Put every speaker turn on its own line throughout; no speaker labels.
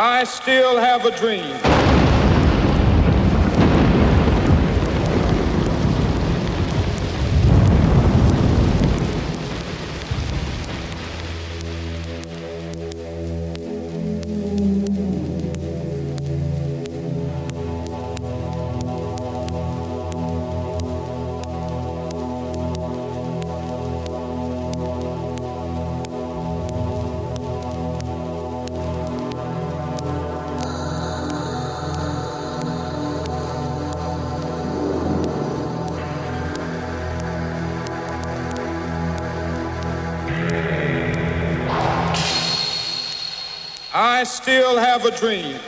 I still have a dream. have a dream.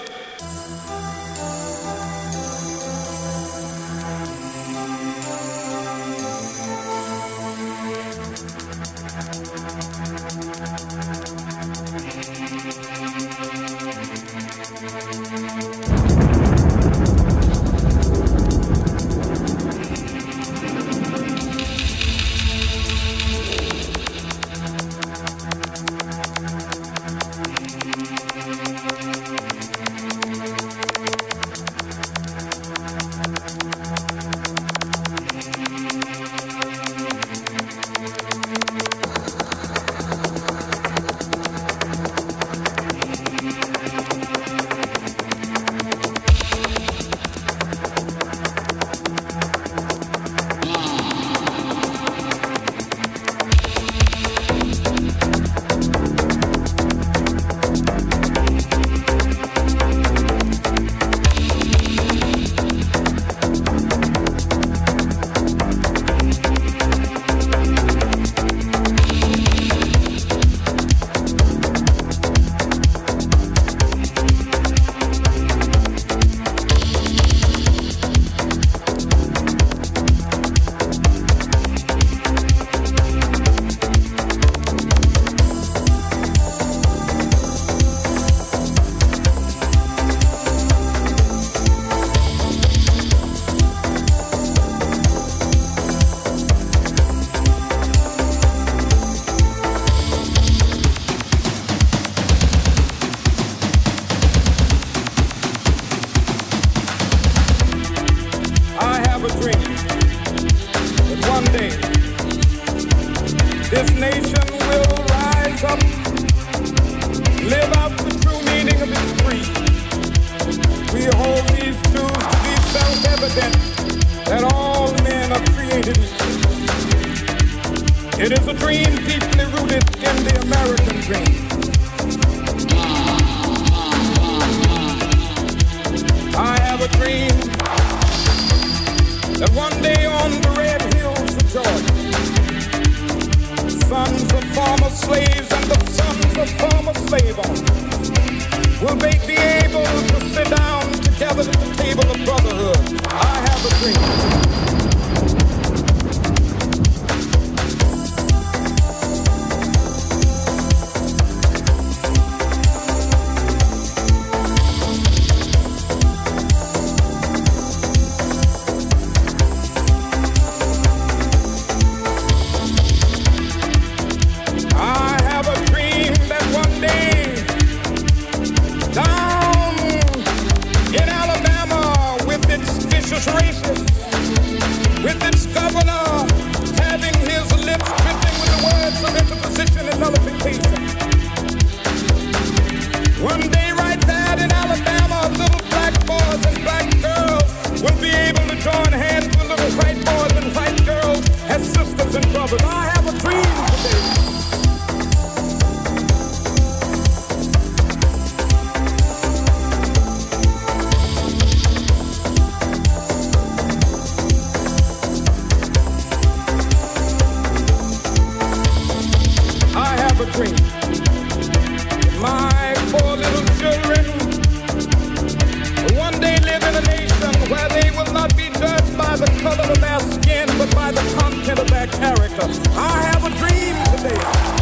cream. My four little children one day live in a nation where they will not be judged by the color of their skin, but by the content of their character. I have a dream today.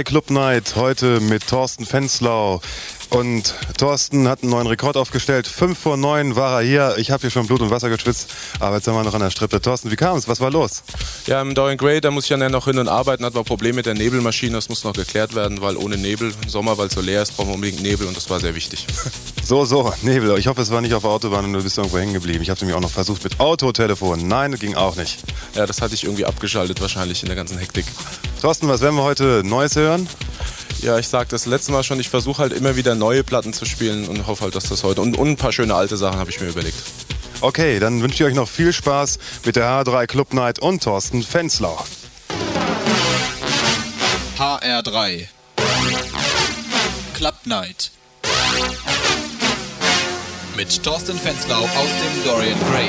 A3 Club Night heute mit Thorsten Fenslau. Und Thorsten hat einen neuen Rekord aufgestellt. Fünf vor neun war er hier. Ich habe hier schon Blut und Wasser geschwitzt, aber jetzt sind wir noch an der Strippe. Thorsten, wie kam es? Was war los?
Ja, im Dorian Gray, da muss ich ja noch hin und arbeiten. Hat man Probleme mit der Nebelmaschine. Das muss noch geklärt werden, weil ohne Nebel im Sommer, weil es so leer ist, brauchen wir unbedingt Nebel und das war sehr wichtig.
So, so, Nebel. Ich hoffe, es war nicht auf der Autobahn und du bist irgendwo hängen geblieben. Ich habe nämlich auch noch versucht mit Autotelefon. Nein, das ging auch nicht.
Ja, das hatte ich irgendwie abgeschaltet, wahrscheinlich in der ganzen Hektik.
Thorsten, was werden wir heute Neues hören?
Ja, ich sag das letzte Mal schon, ich versuche halt immer wieder neue Platten zu spielen und hoffe halt, dass das heute. Und, und ein paar schöne alte Sachen habe ich mir überlegt.
Okay, dann wünsche ich euch noch viel Spaß mit der H3 Club Night und Thorsten Fenzlau.
HR3 Club Night mit Thorsten Fenzlau aus dem Dorian Gray.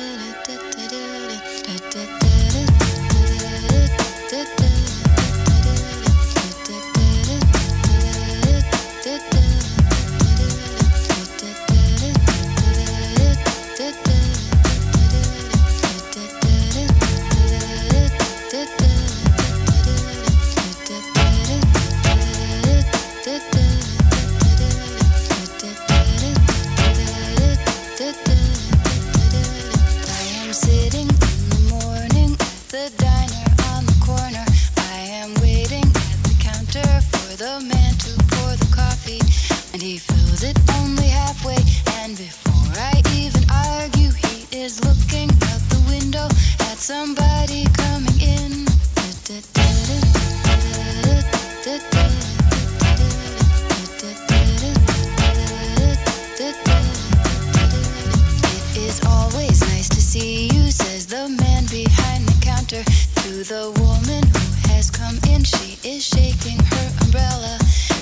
laughter to the woman who has come in. She is shaking her umbrella,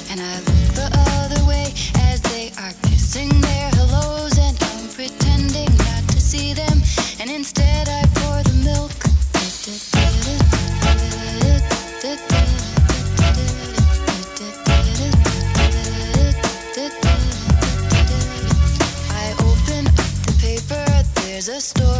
and I look the other way as they are kissing their hellos, and I'm pretending not to see them, and instead I pour the milk. I open up the paper, there's a story.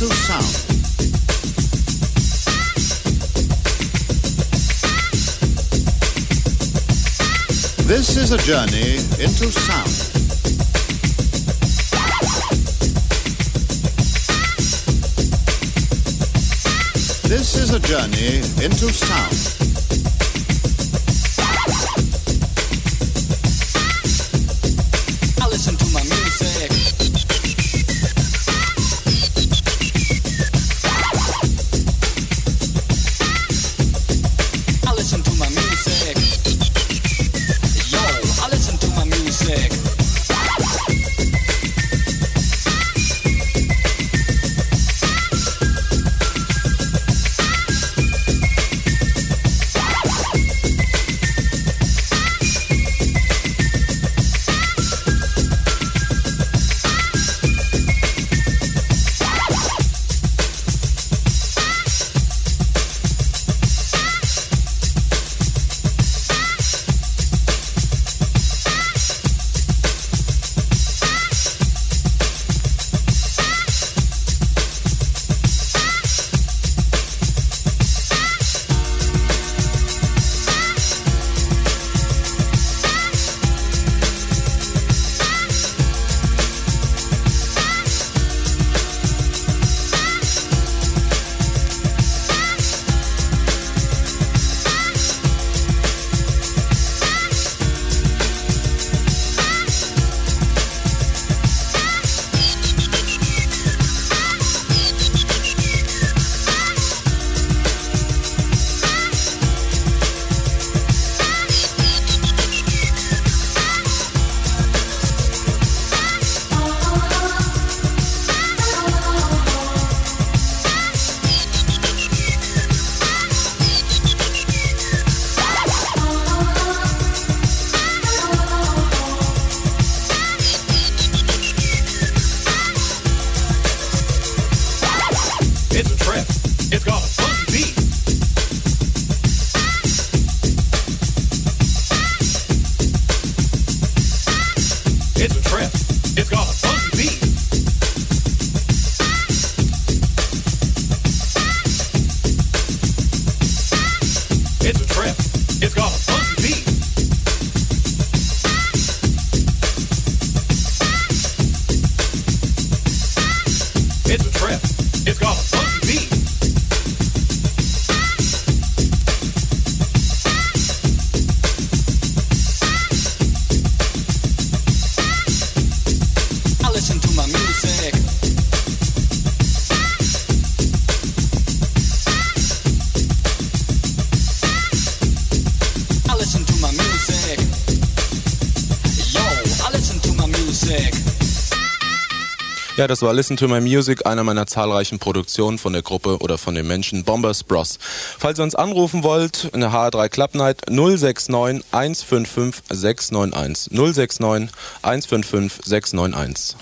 Digital Sound. This is a journey into sound. This is a journey into sound.
Ja, das war Listen to My Music, einer meiner zahlreichen Produktionen von der Gruppe oder von den Menschen Bombers Bros. Falls ihr uns anrufen wollt, eine H3 Club Night 069 155 691. 069 155 691.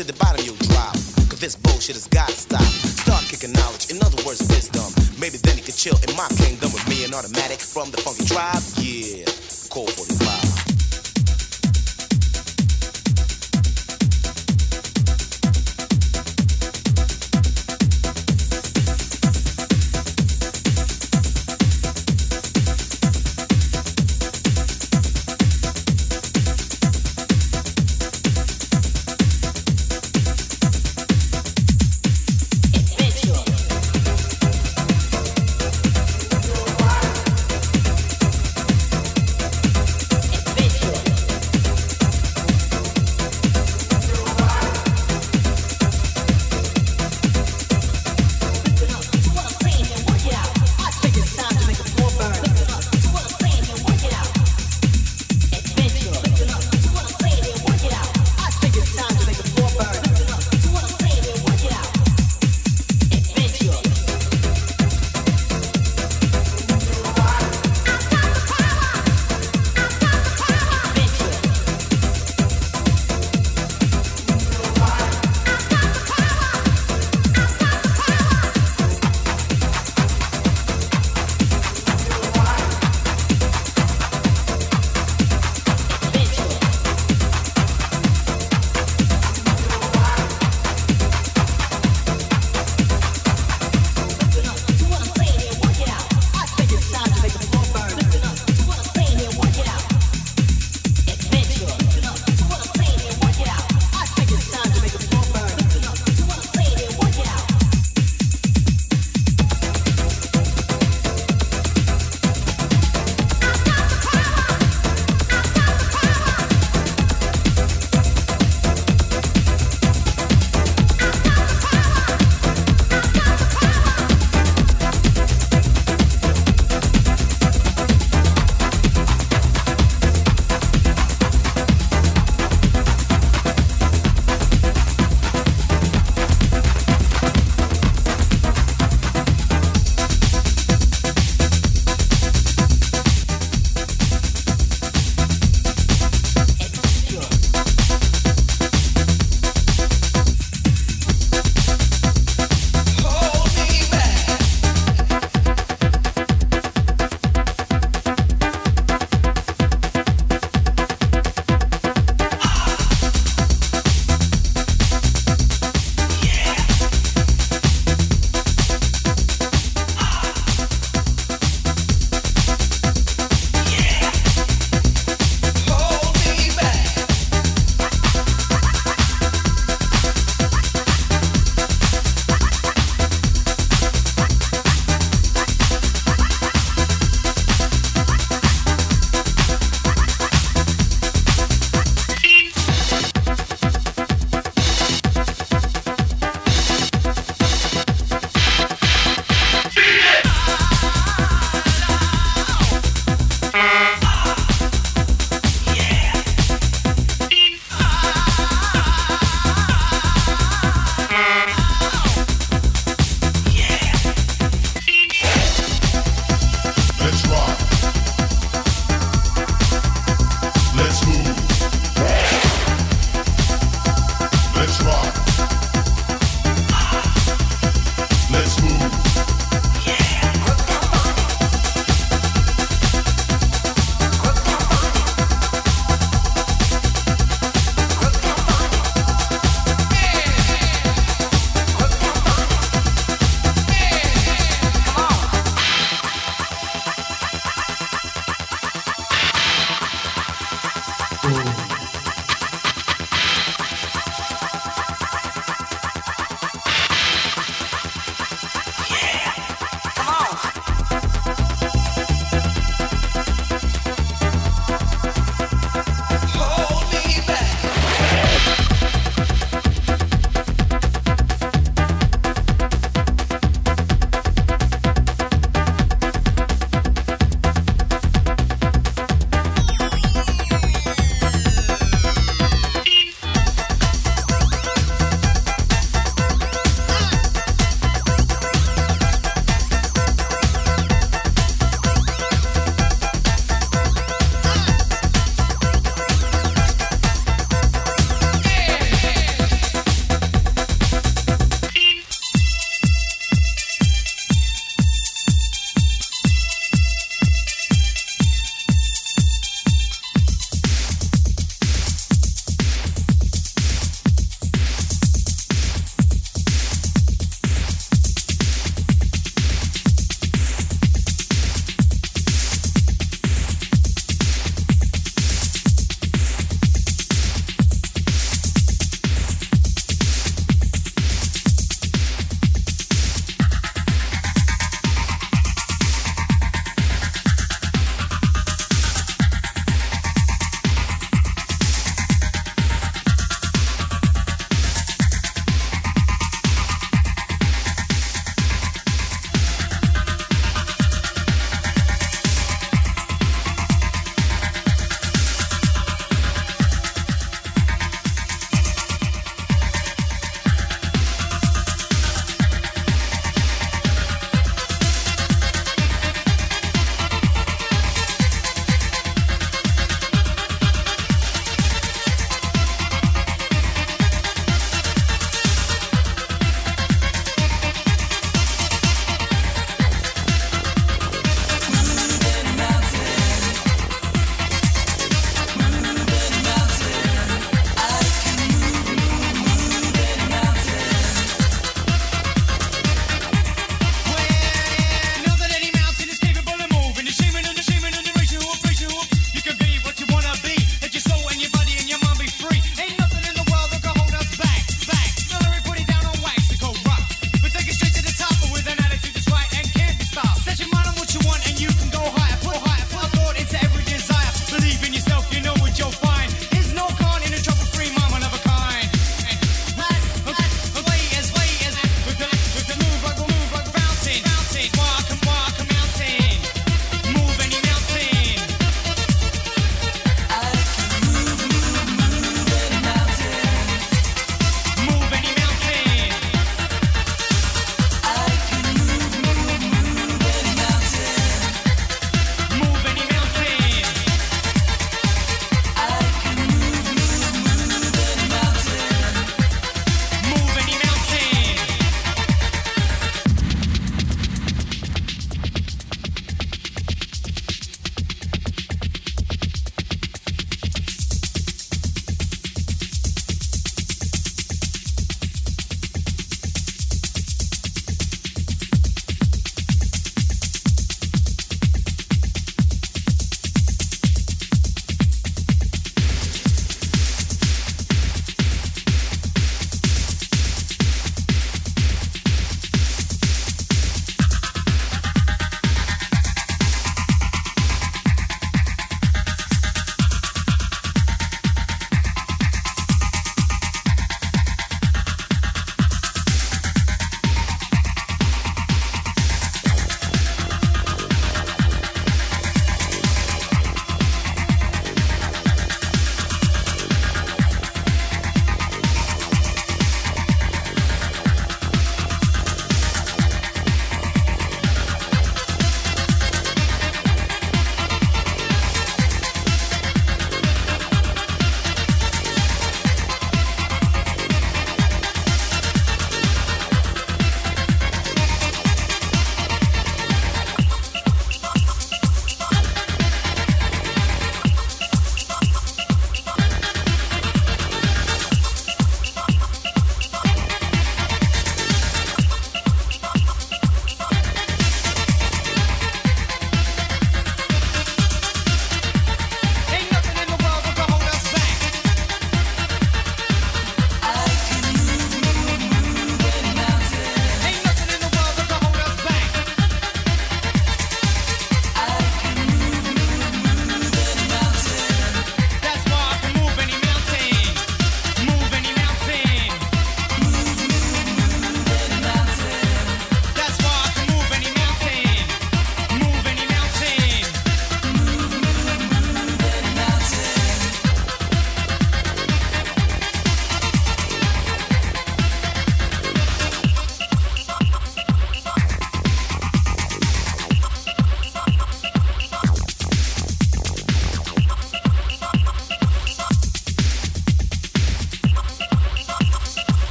To
the
bottom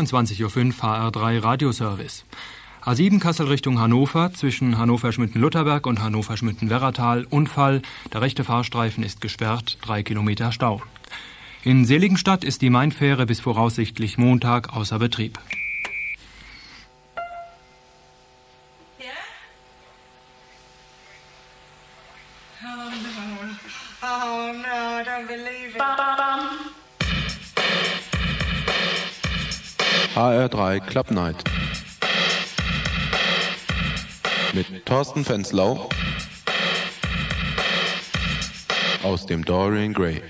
22.05 Uhr HR3 Radioservice. A7 Kassel Richtung Hannover zwischen Hannover-Schmitten-Lutherberg und Hannover-Schmitten-Werratal Unfall. Der rechte Fahrstreifen ist gesperrt, drei Kilometer Stau. In Seligenstadt ist die Mainfähre bis voraussichtlich Montag außer Betrieb.
HR3 Club Night. Mit Thorsten Fenslau aus dem Dorian Gray.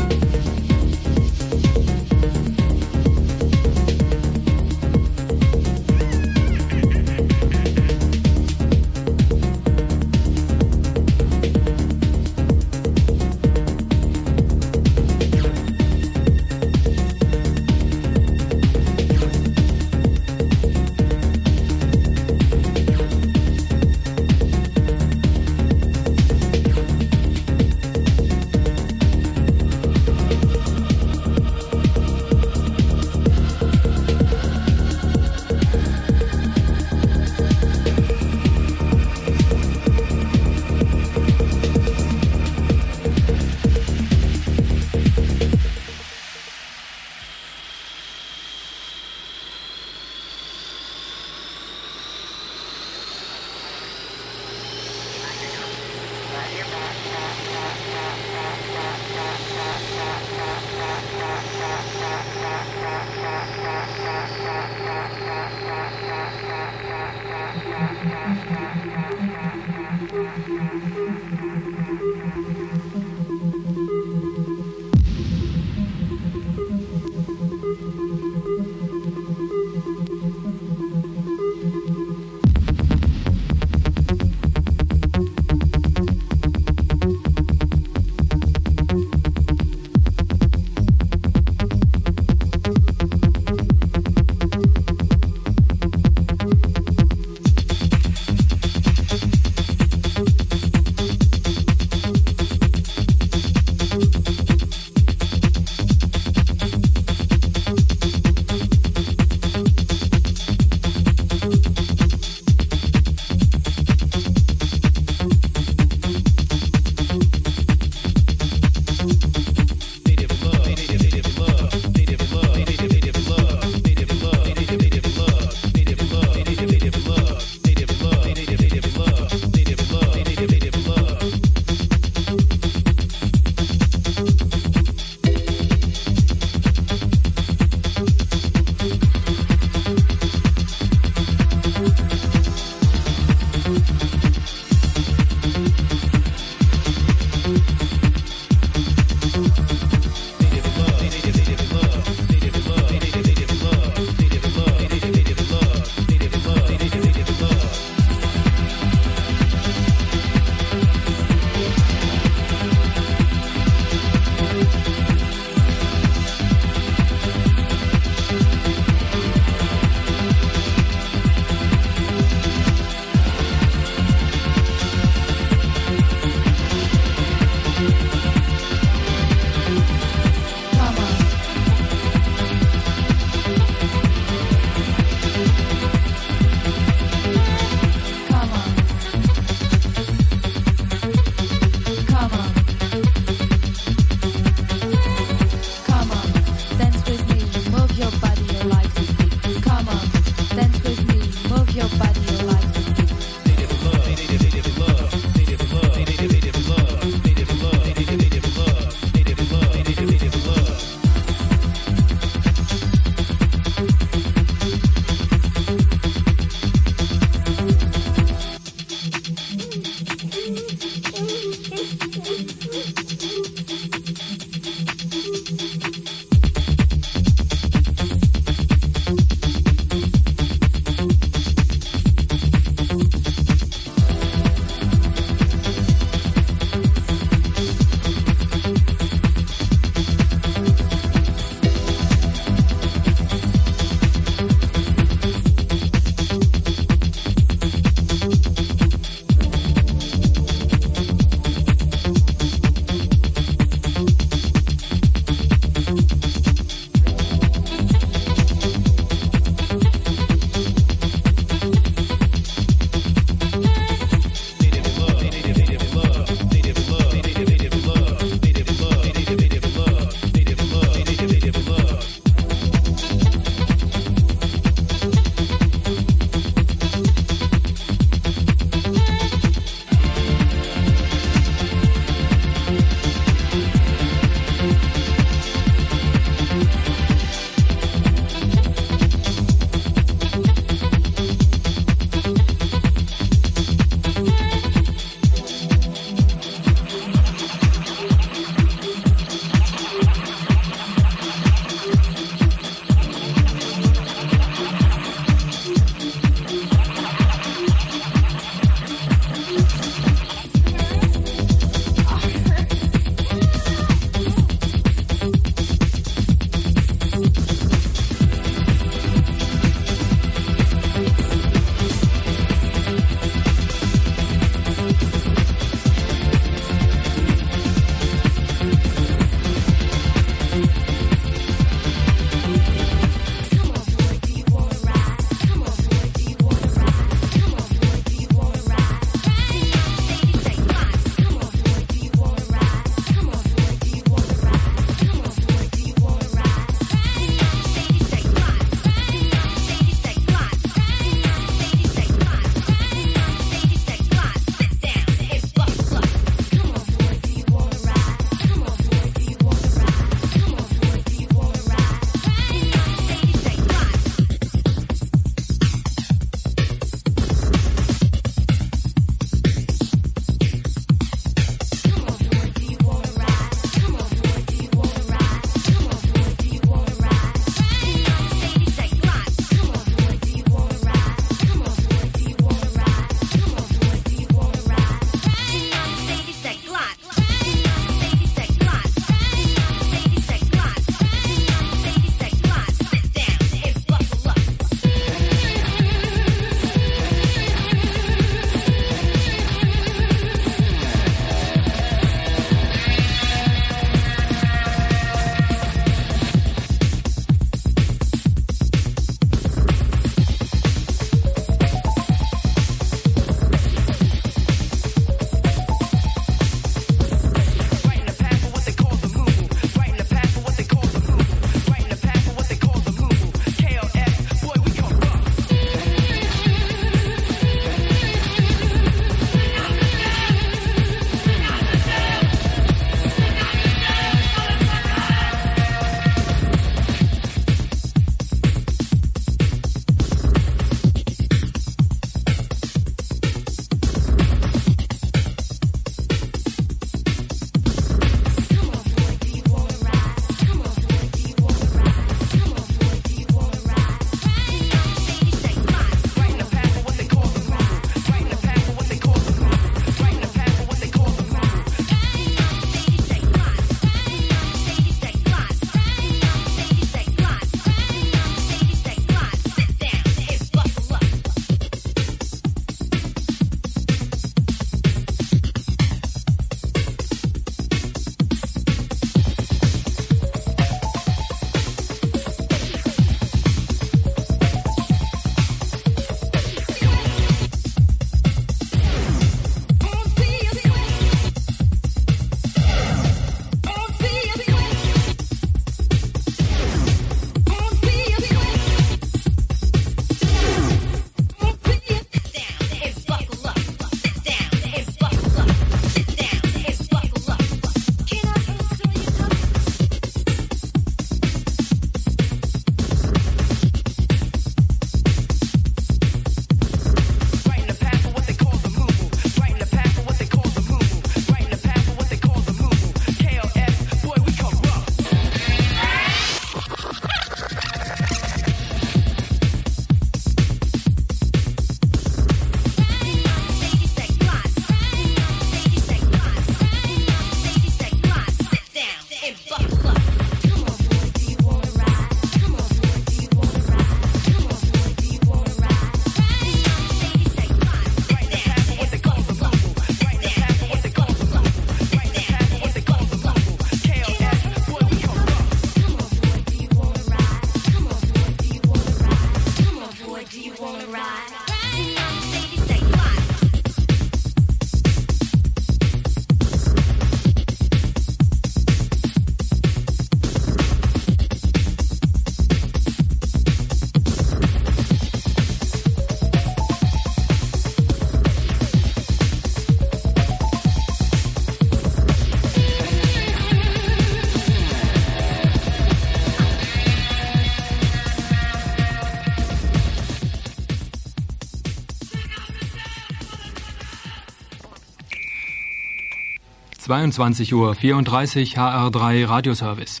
22 Uhr 34 HR3 Radioservice.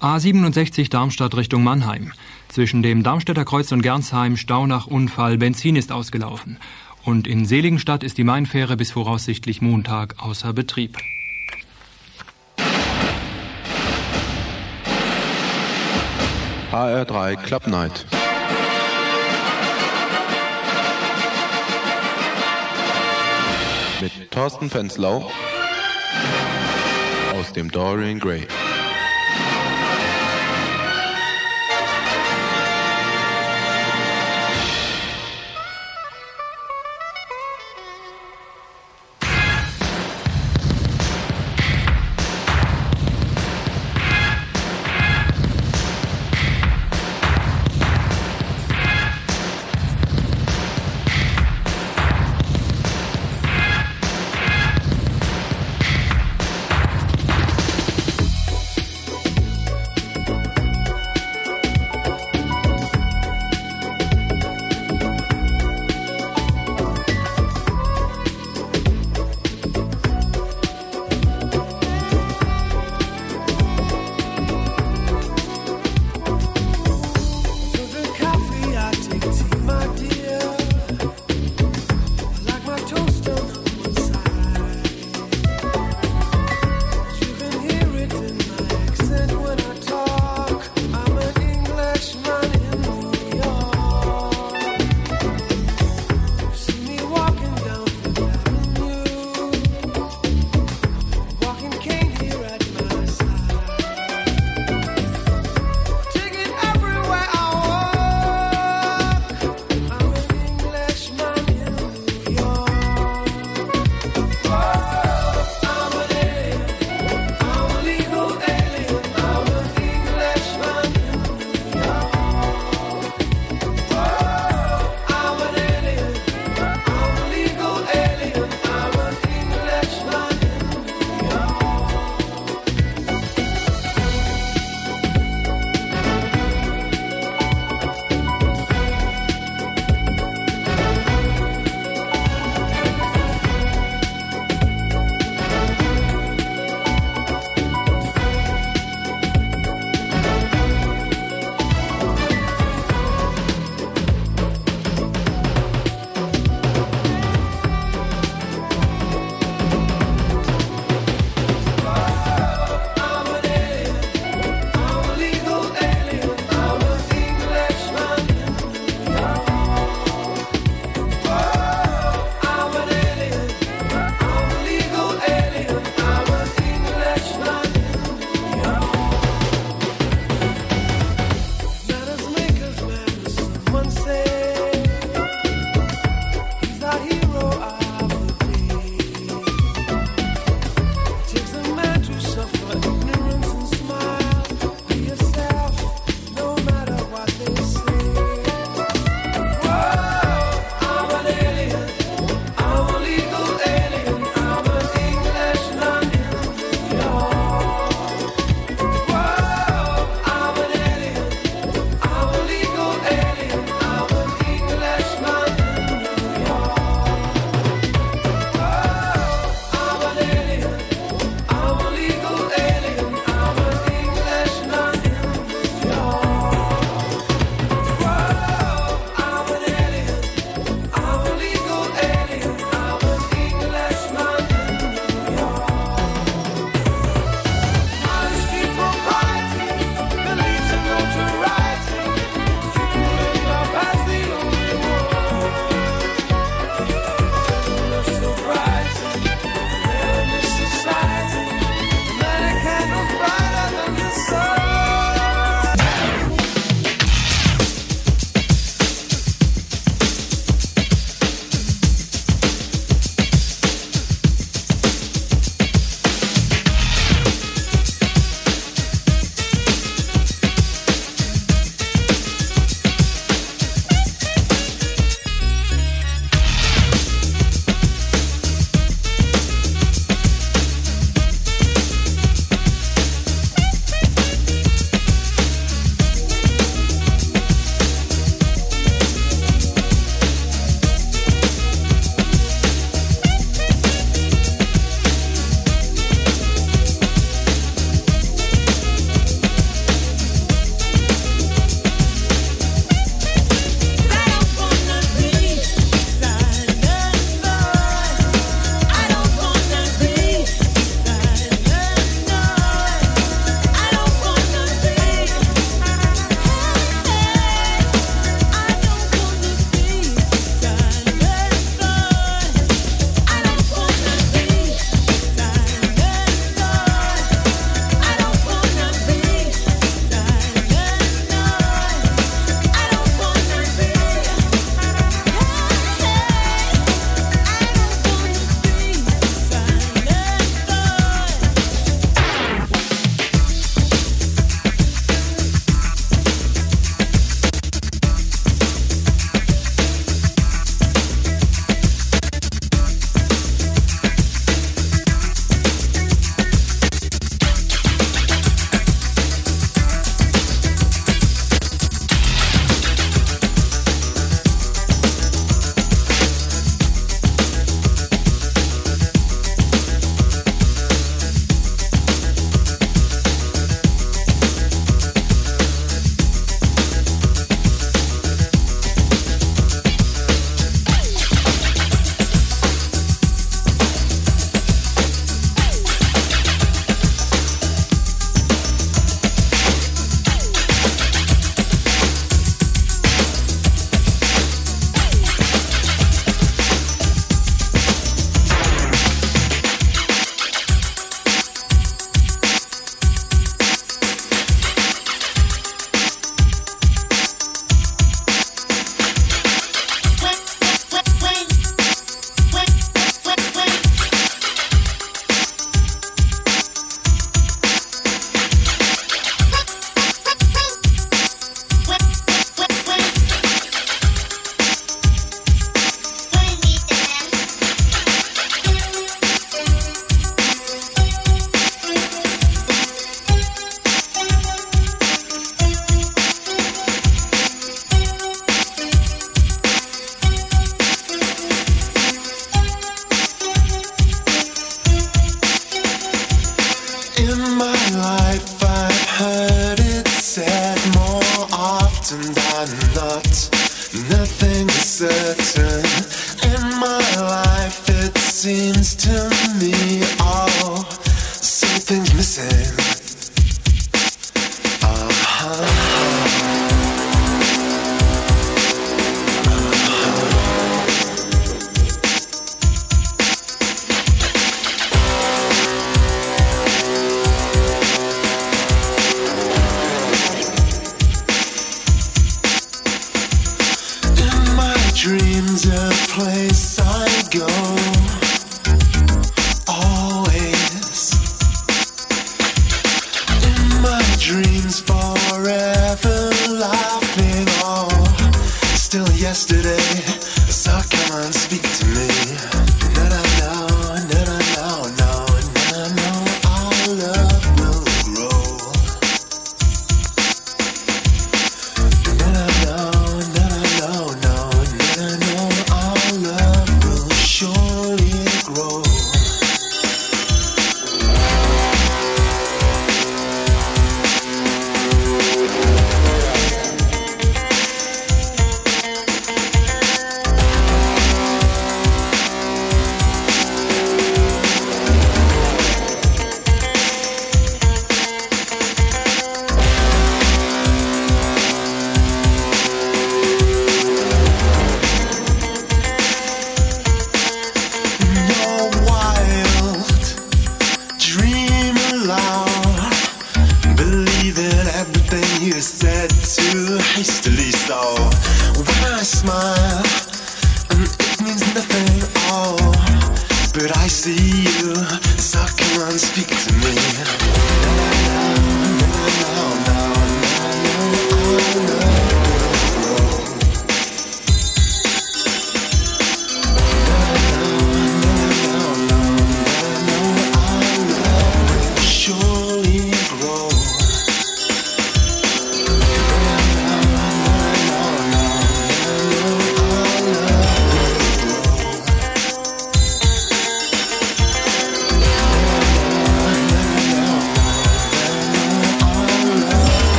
A67 Darmstadt Richtung Mannheim. Zwischen dem Darmstädter Kreuz und Gernsheim Stau nach Unfall, Benzin ist ausgelaufen. Und in Seligenstadt ist die Mainfähre bis voraussichtlich Montag außer Betrieb.
HR3 Club Night. Mit Thorsten Fenslau aus dem Dorian Gray.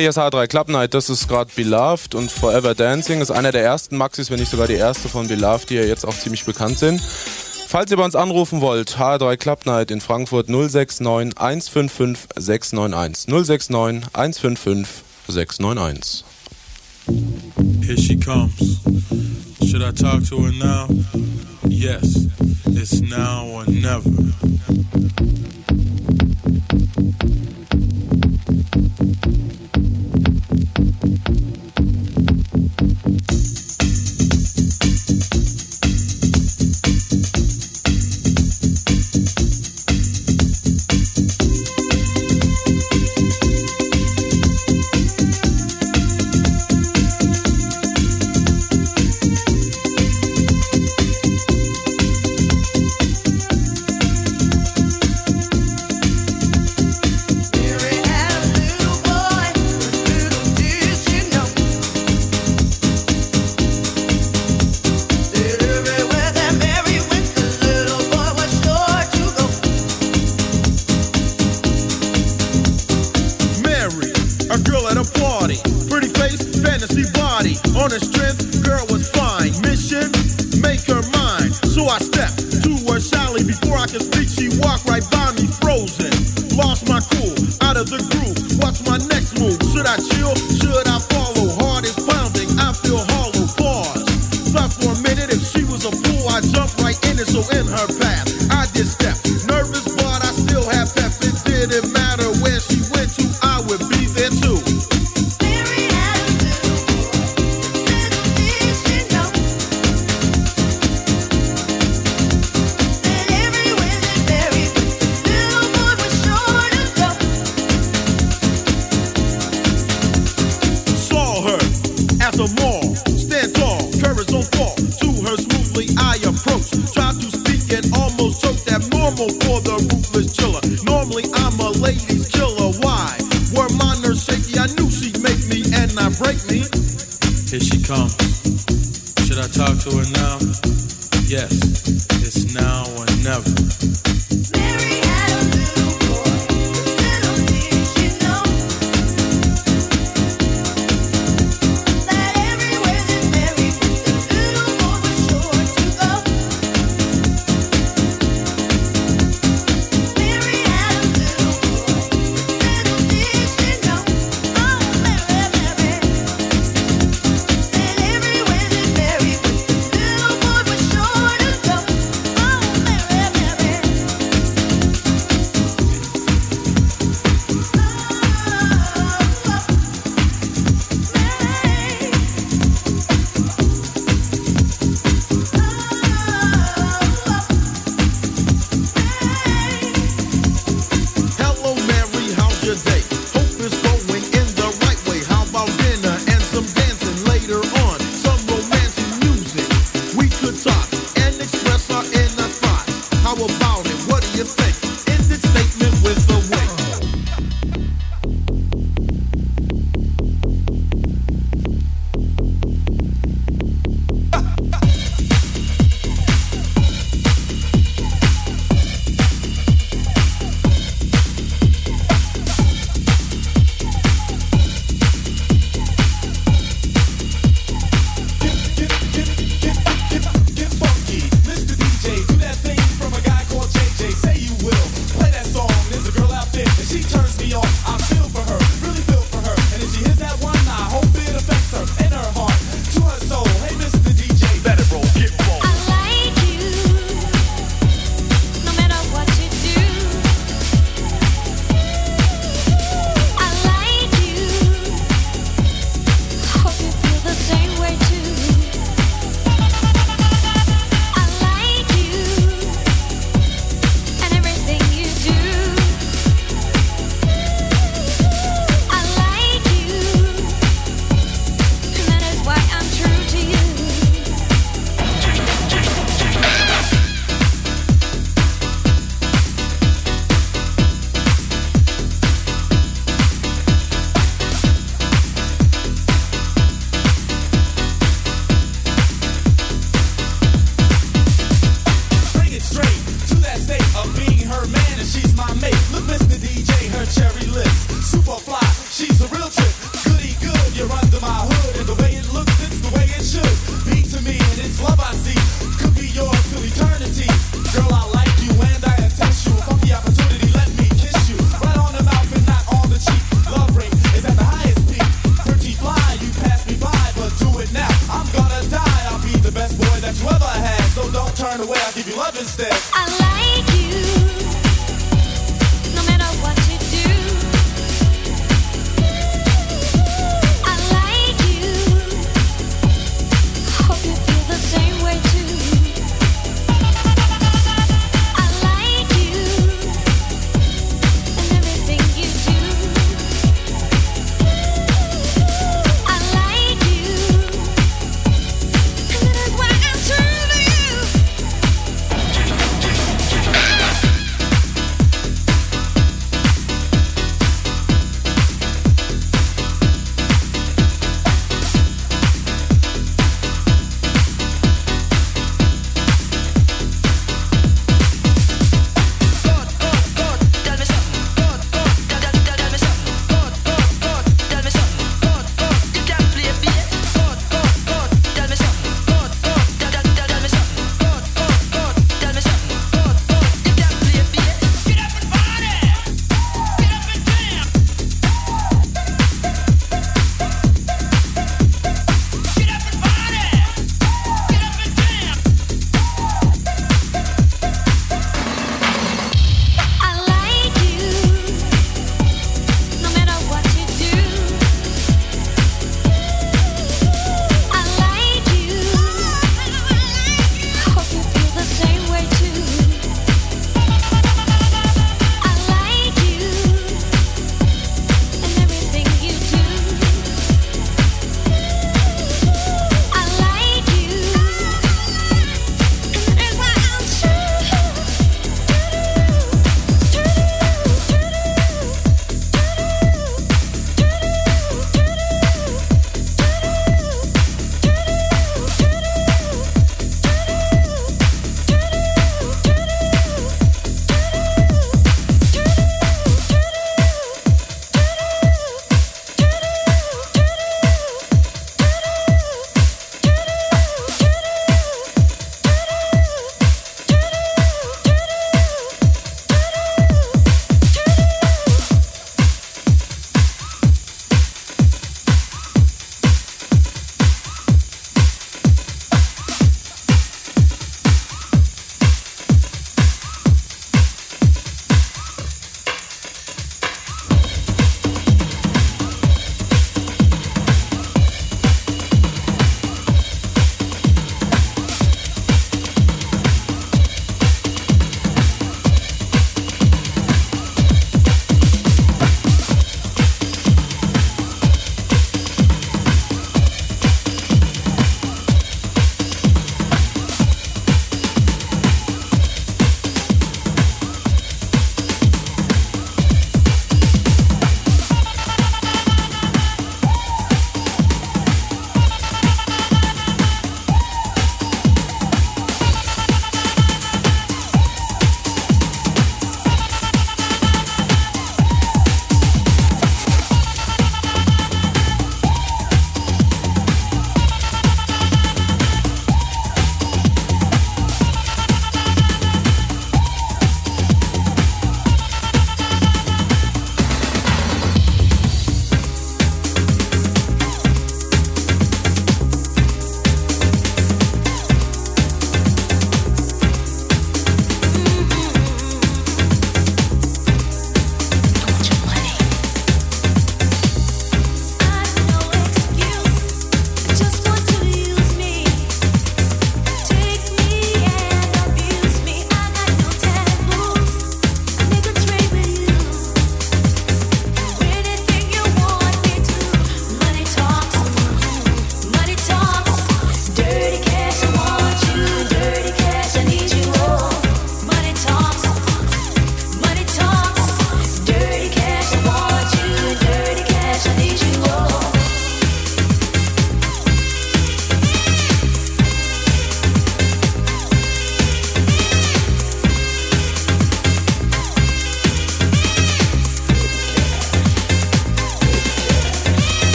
hier ist H3 Club Night, das ist gerade Beloved und Forever Dancing ist einer der ersten Maxis, wenn nicht sogar die erste von Beloved, die ja jetzt auch ziemlich bekannt sind. Falls ihr bei uns anrufen wollt, H3 Club Night in Frankfurt 069 155 691. 069 155 691.
Here she comes. Should I talk to her now? Yes, it's now or never.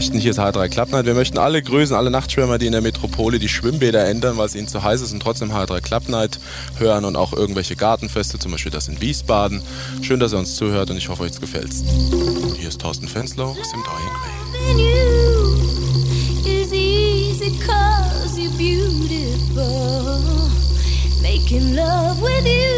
möchten hier ist H3 Klappnacht. Wir möchten alle grüßen, alle Nachtschwimmer, die in der Metropole die Schwimmbäder ändern, weil es ihnen zu heiß ist und trotzdem H3 Klappnacht hören und auch irgendwelche Gartenfeste, zum Beispiel das in Wiesbaden. Schön, dass ihr uns zuhört und ich hoffe, euch gefällt's. Hier ist Thorsten Fenslow,
sind euer Making love with you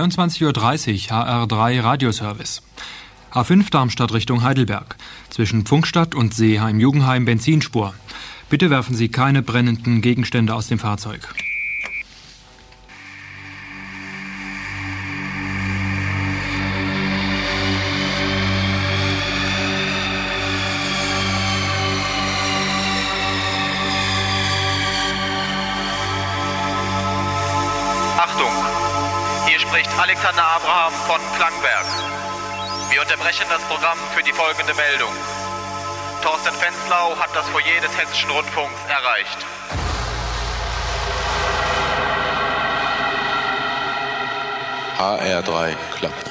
23.30
Uhr HR3 Radioservice. A5 Darmstadt Richtung Heidelberg. Zwischen Funkstadt und Seeheim Jugendheim Benzinspur. Bitte werfen Sie keine brennenden Gegenstände aus dem Fahrzeug.
von Klangwerk. Wir unterbrechen das Programm für die folgende Meldung. Thorsten Fenzlau hat das Foyer des Hessischen Rundfunks erreicht.
HR3
klappt.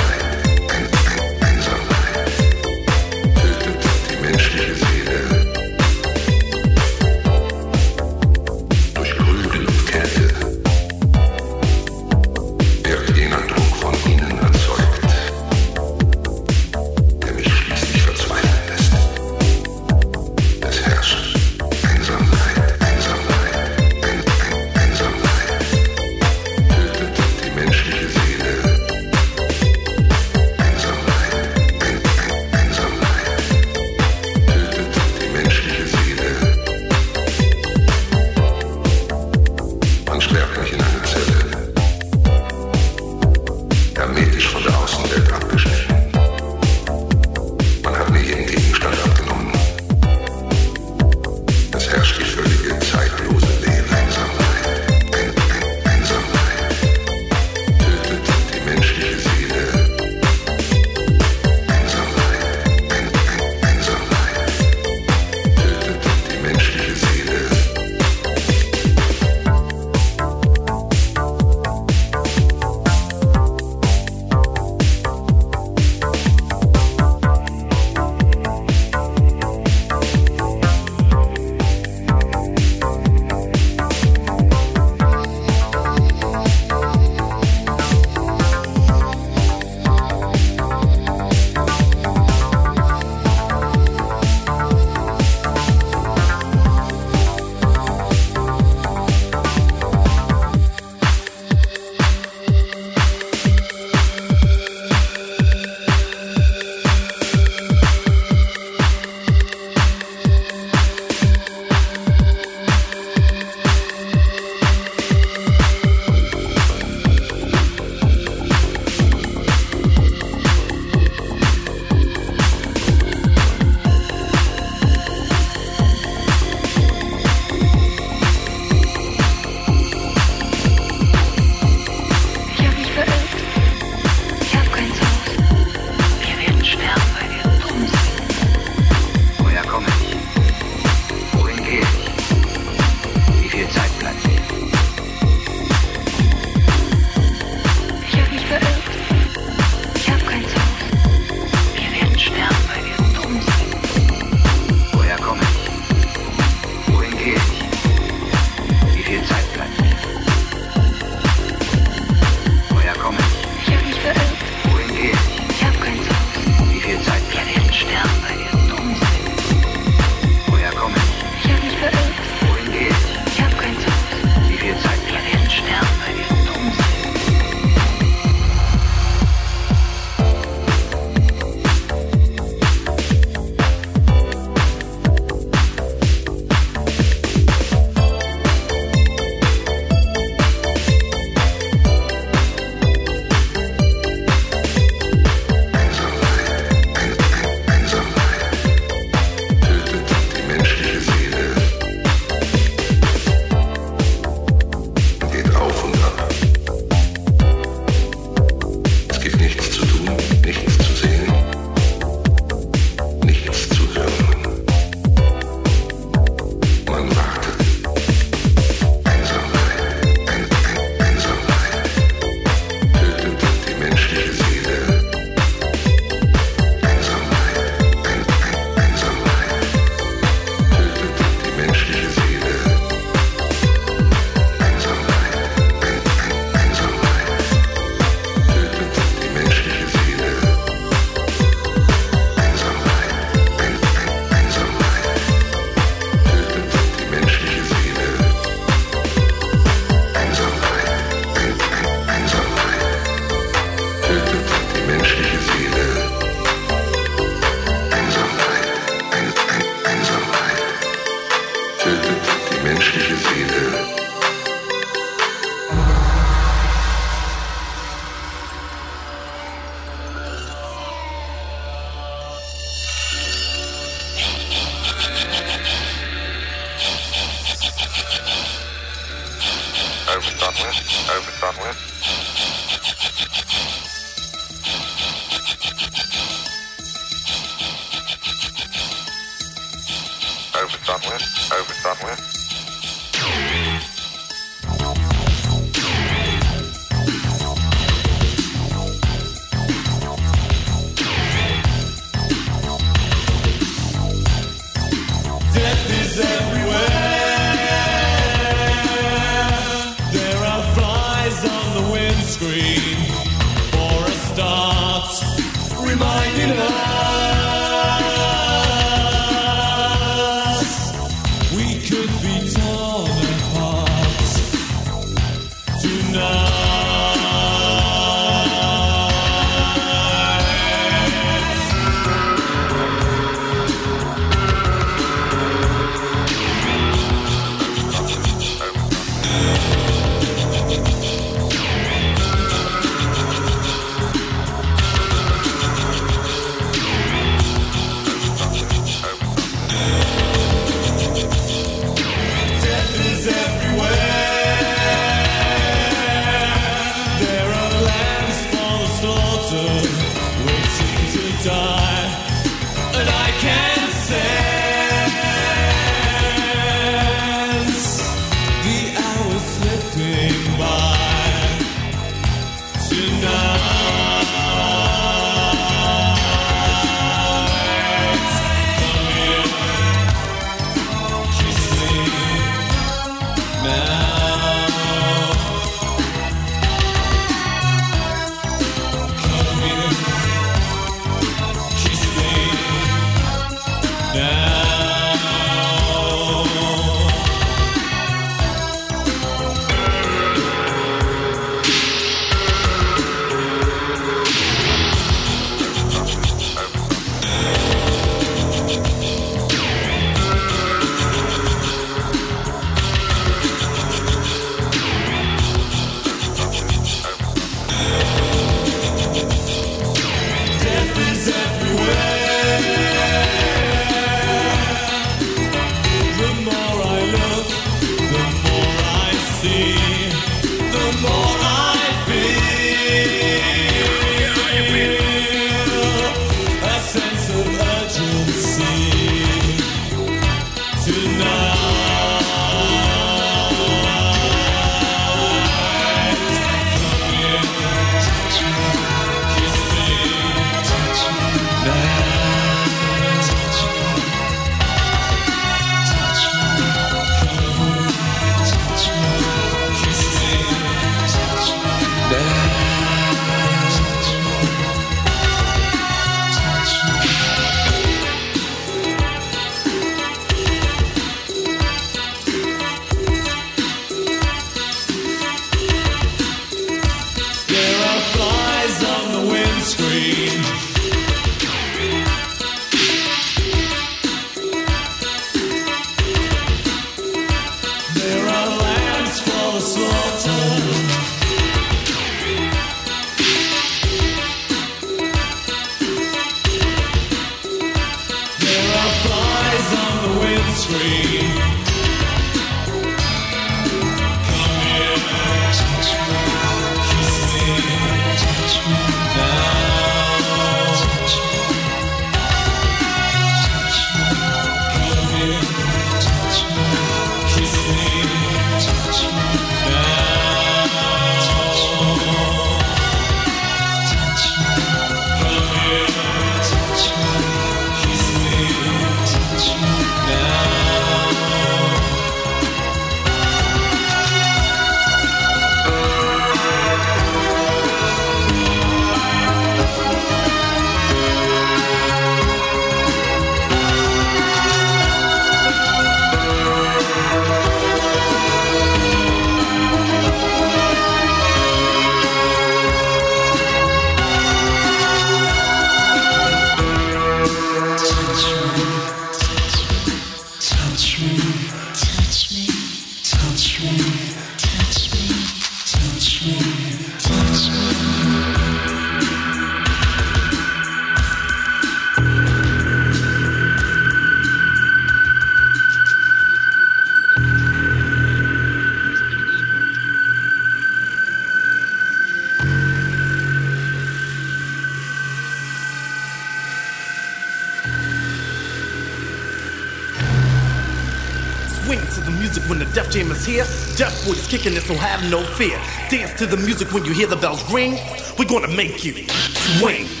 kicking it, so have no fear. Dance to the music when you hear the bells ring. We're gonna make you swing.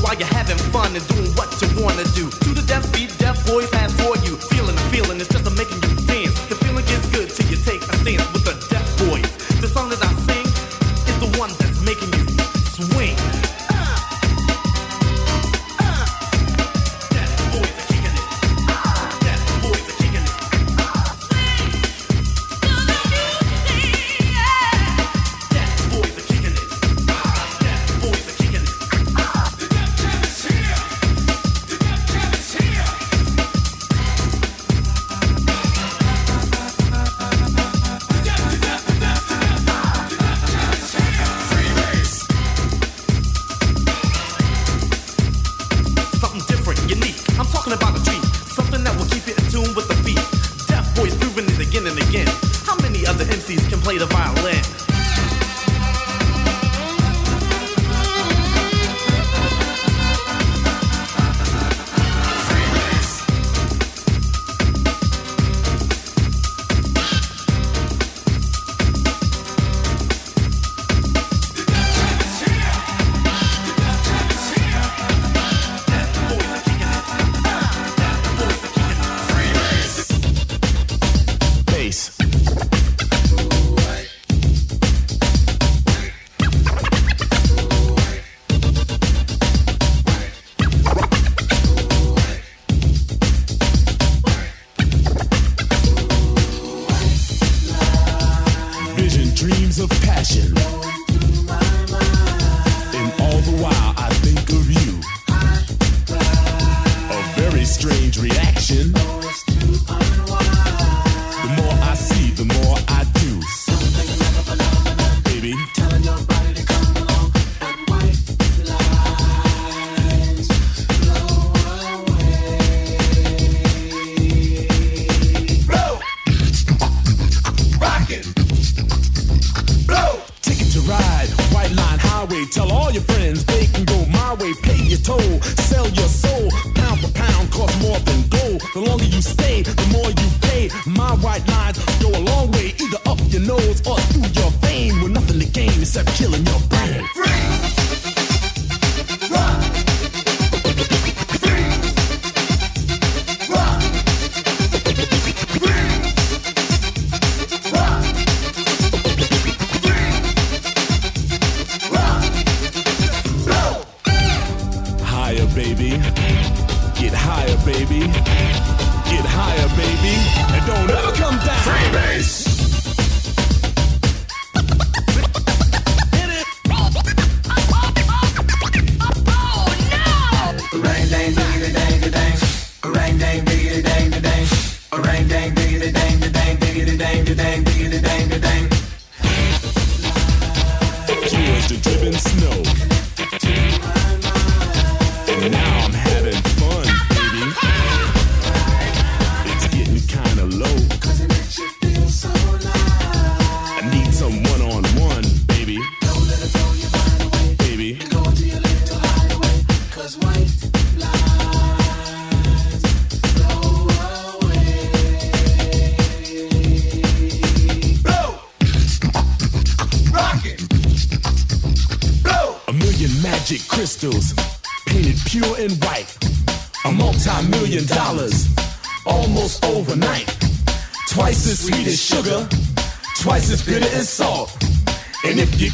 while you're having fun and doing what you wanna do. To the deaf beat, deaf boys have for you. Feeling the feeling, it's just a making you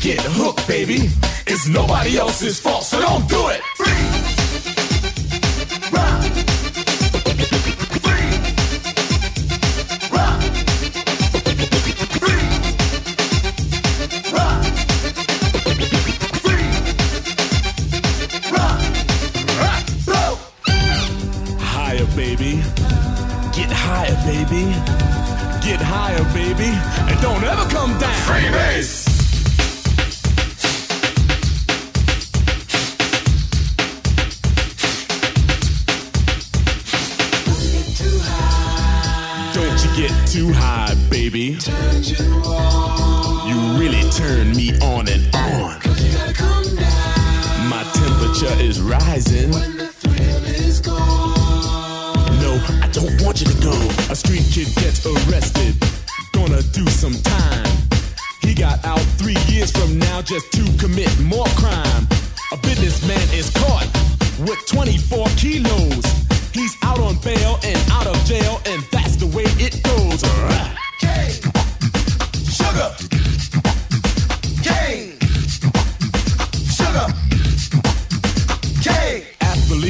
get hooked, baby. It's nobody else's fault.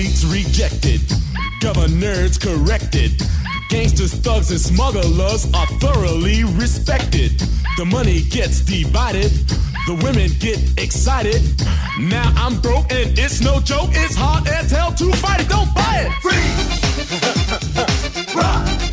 Rejected, rejected, governors corrected. Gangsters, thugs, and smugglers are thoroughly respected. The money gets divided, the women get excited. Now I'm broke and it's no joke. It's hard as hell to fight it. Don't buy it. Free. Rock.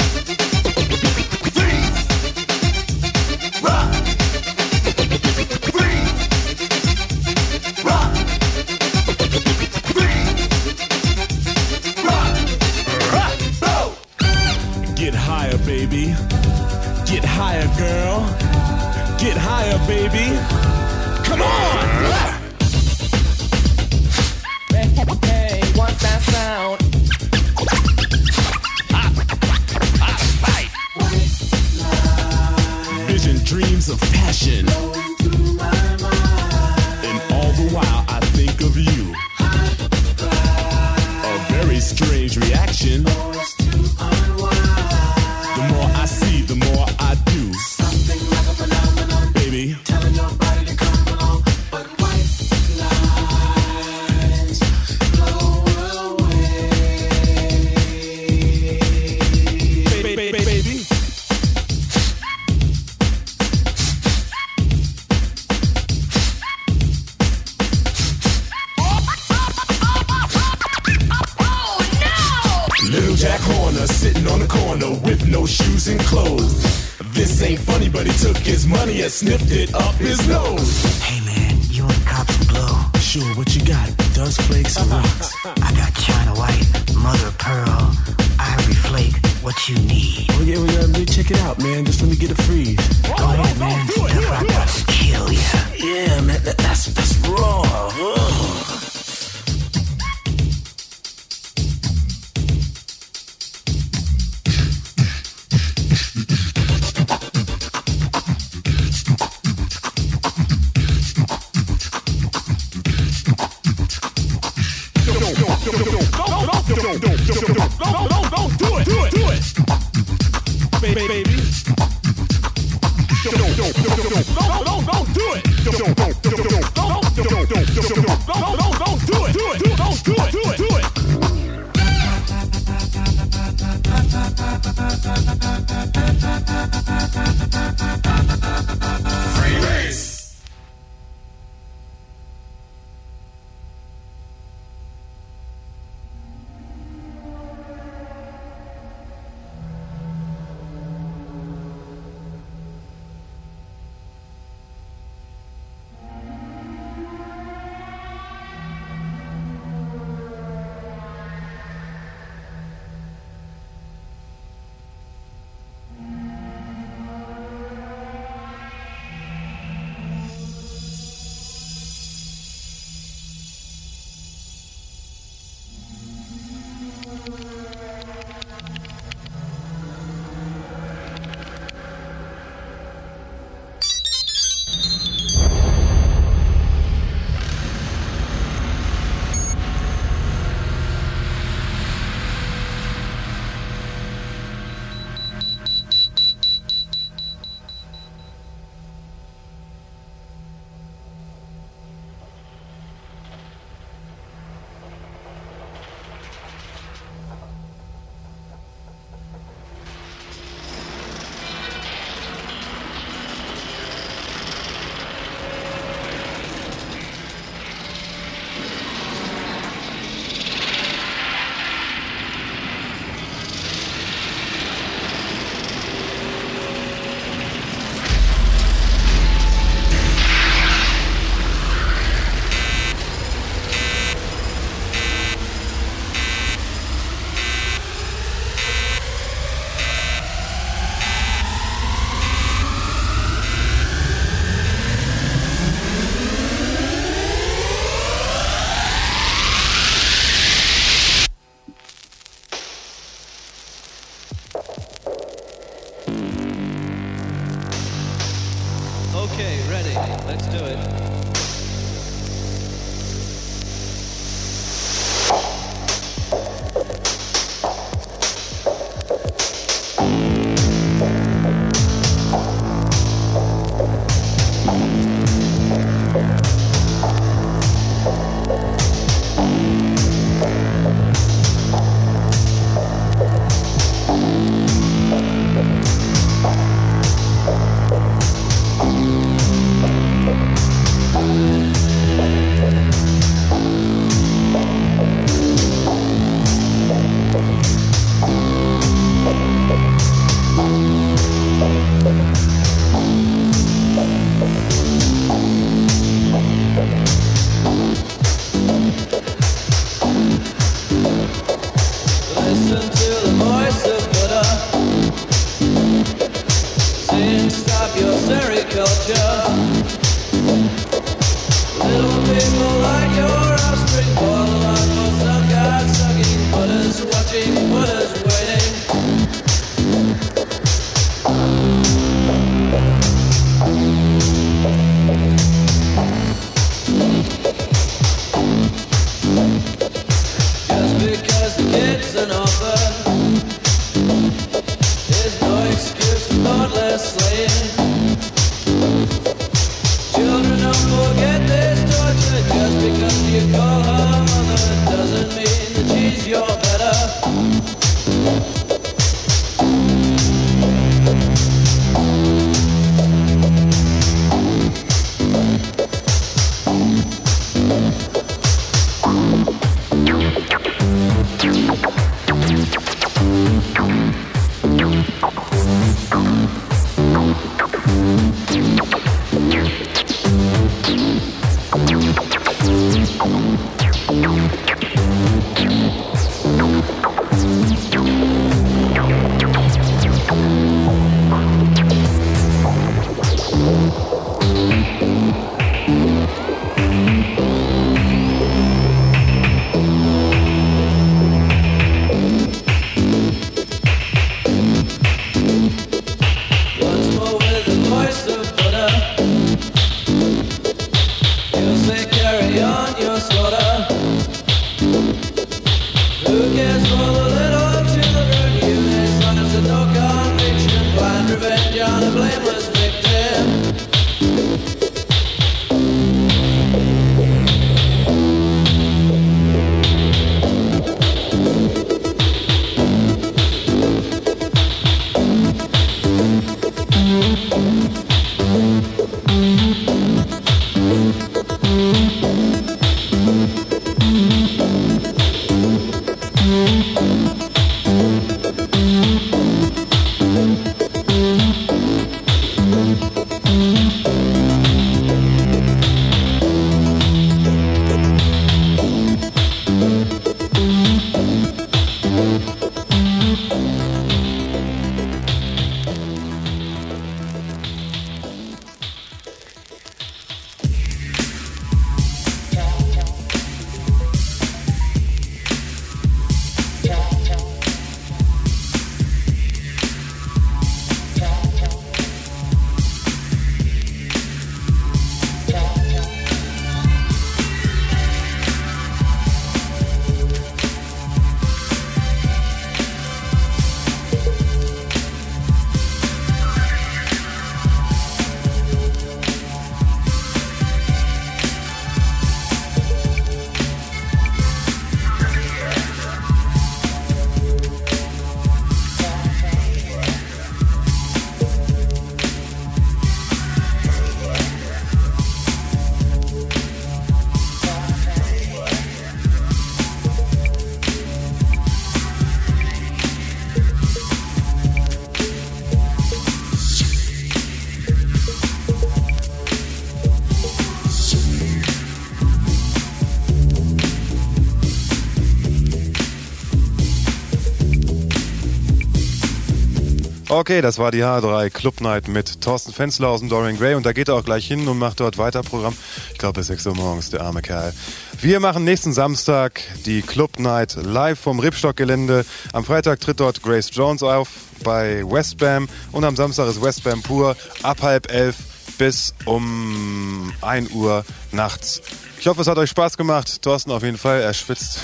Okay,
das war die H3 Club Night mit Thorsten Fenzler aus dem Dorian Gray und da geht er auch gleich hin und macht dort weiter Programm. Ich glaube bis 6 Uhr morgens, der arme Kerl. Wir machen nächsten Samstag die Club Night live vom Ripstock-Gelände. Am Freitag tritt dort Grace Jones auf bei Westbam und am Samstag ist Westbam pur ab halb elf bis um 1 Uhr nachts. Ich hoffe, es hat euch Spaß gemacht. Thorsten auf jeden Fall, er schwitzt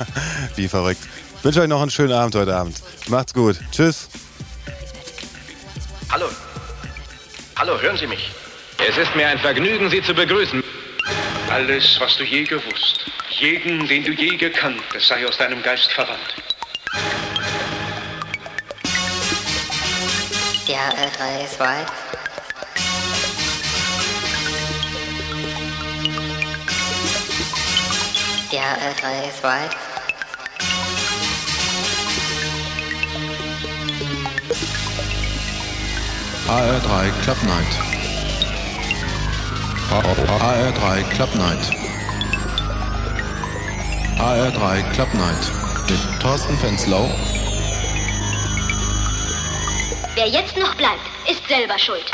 wie verrückt. Ich wünsche euch noch einen schönen Abend heute Abend. Macht's gut. Tschüss.
Hallo, hören Sie mich? Es ist mir ein Vergnügen, Sie zu begrüßen.
Alles, was du je gewusst, jeden, den du je gekannt, es sei aus deinem Geist verwandt.
Ja, R3 ist weit. Ja, R3 ist weit.
HR3 Club Night. HR3 Club Night. HR3 Club Night. Mit Thorsten Fenslau
Wer jetzt noch bleibt, ist selber schuld.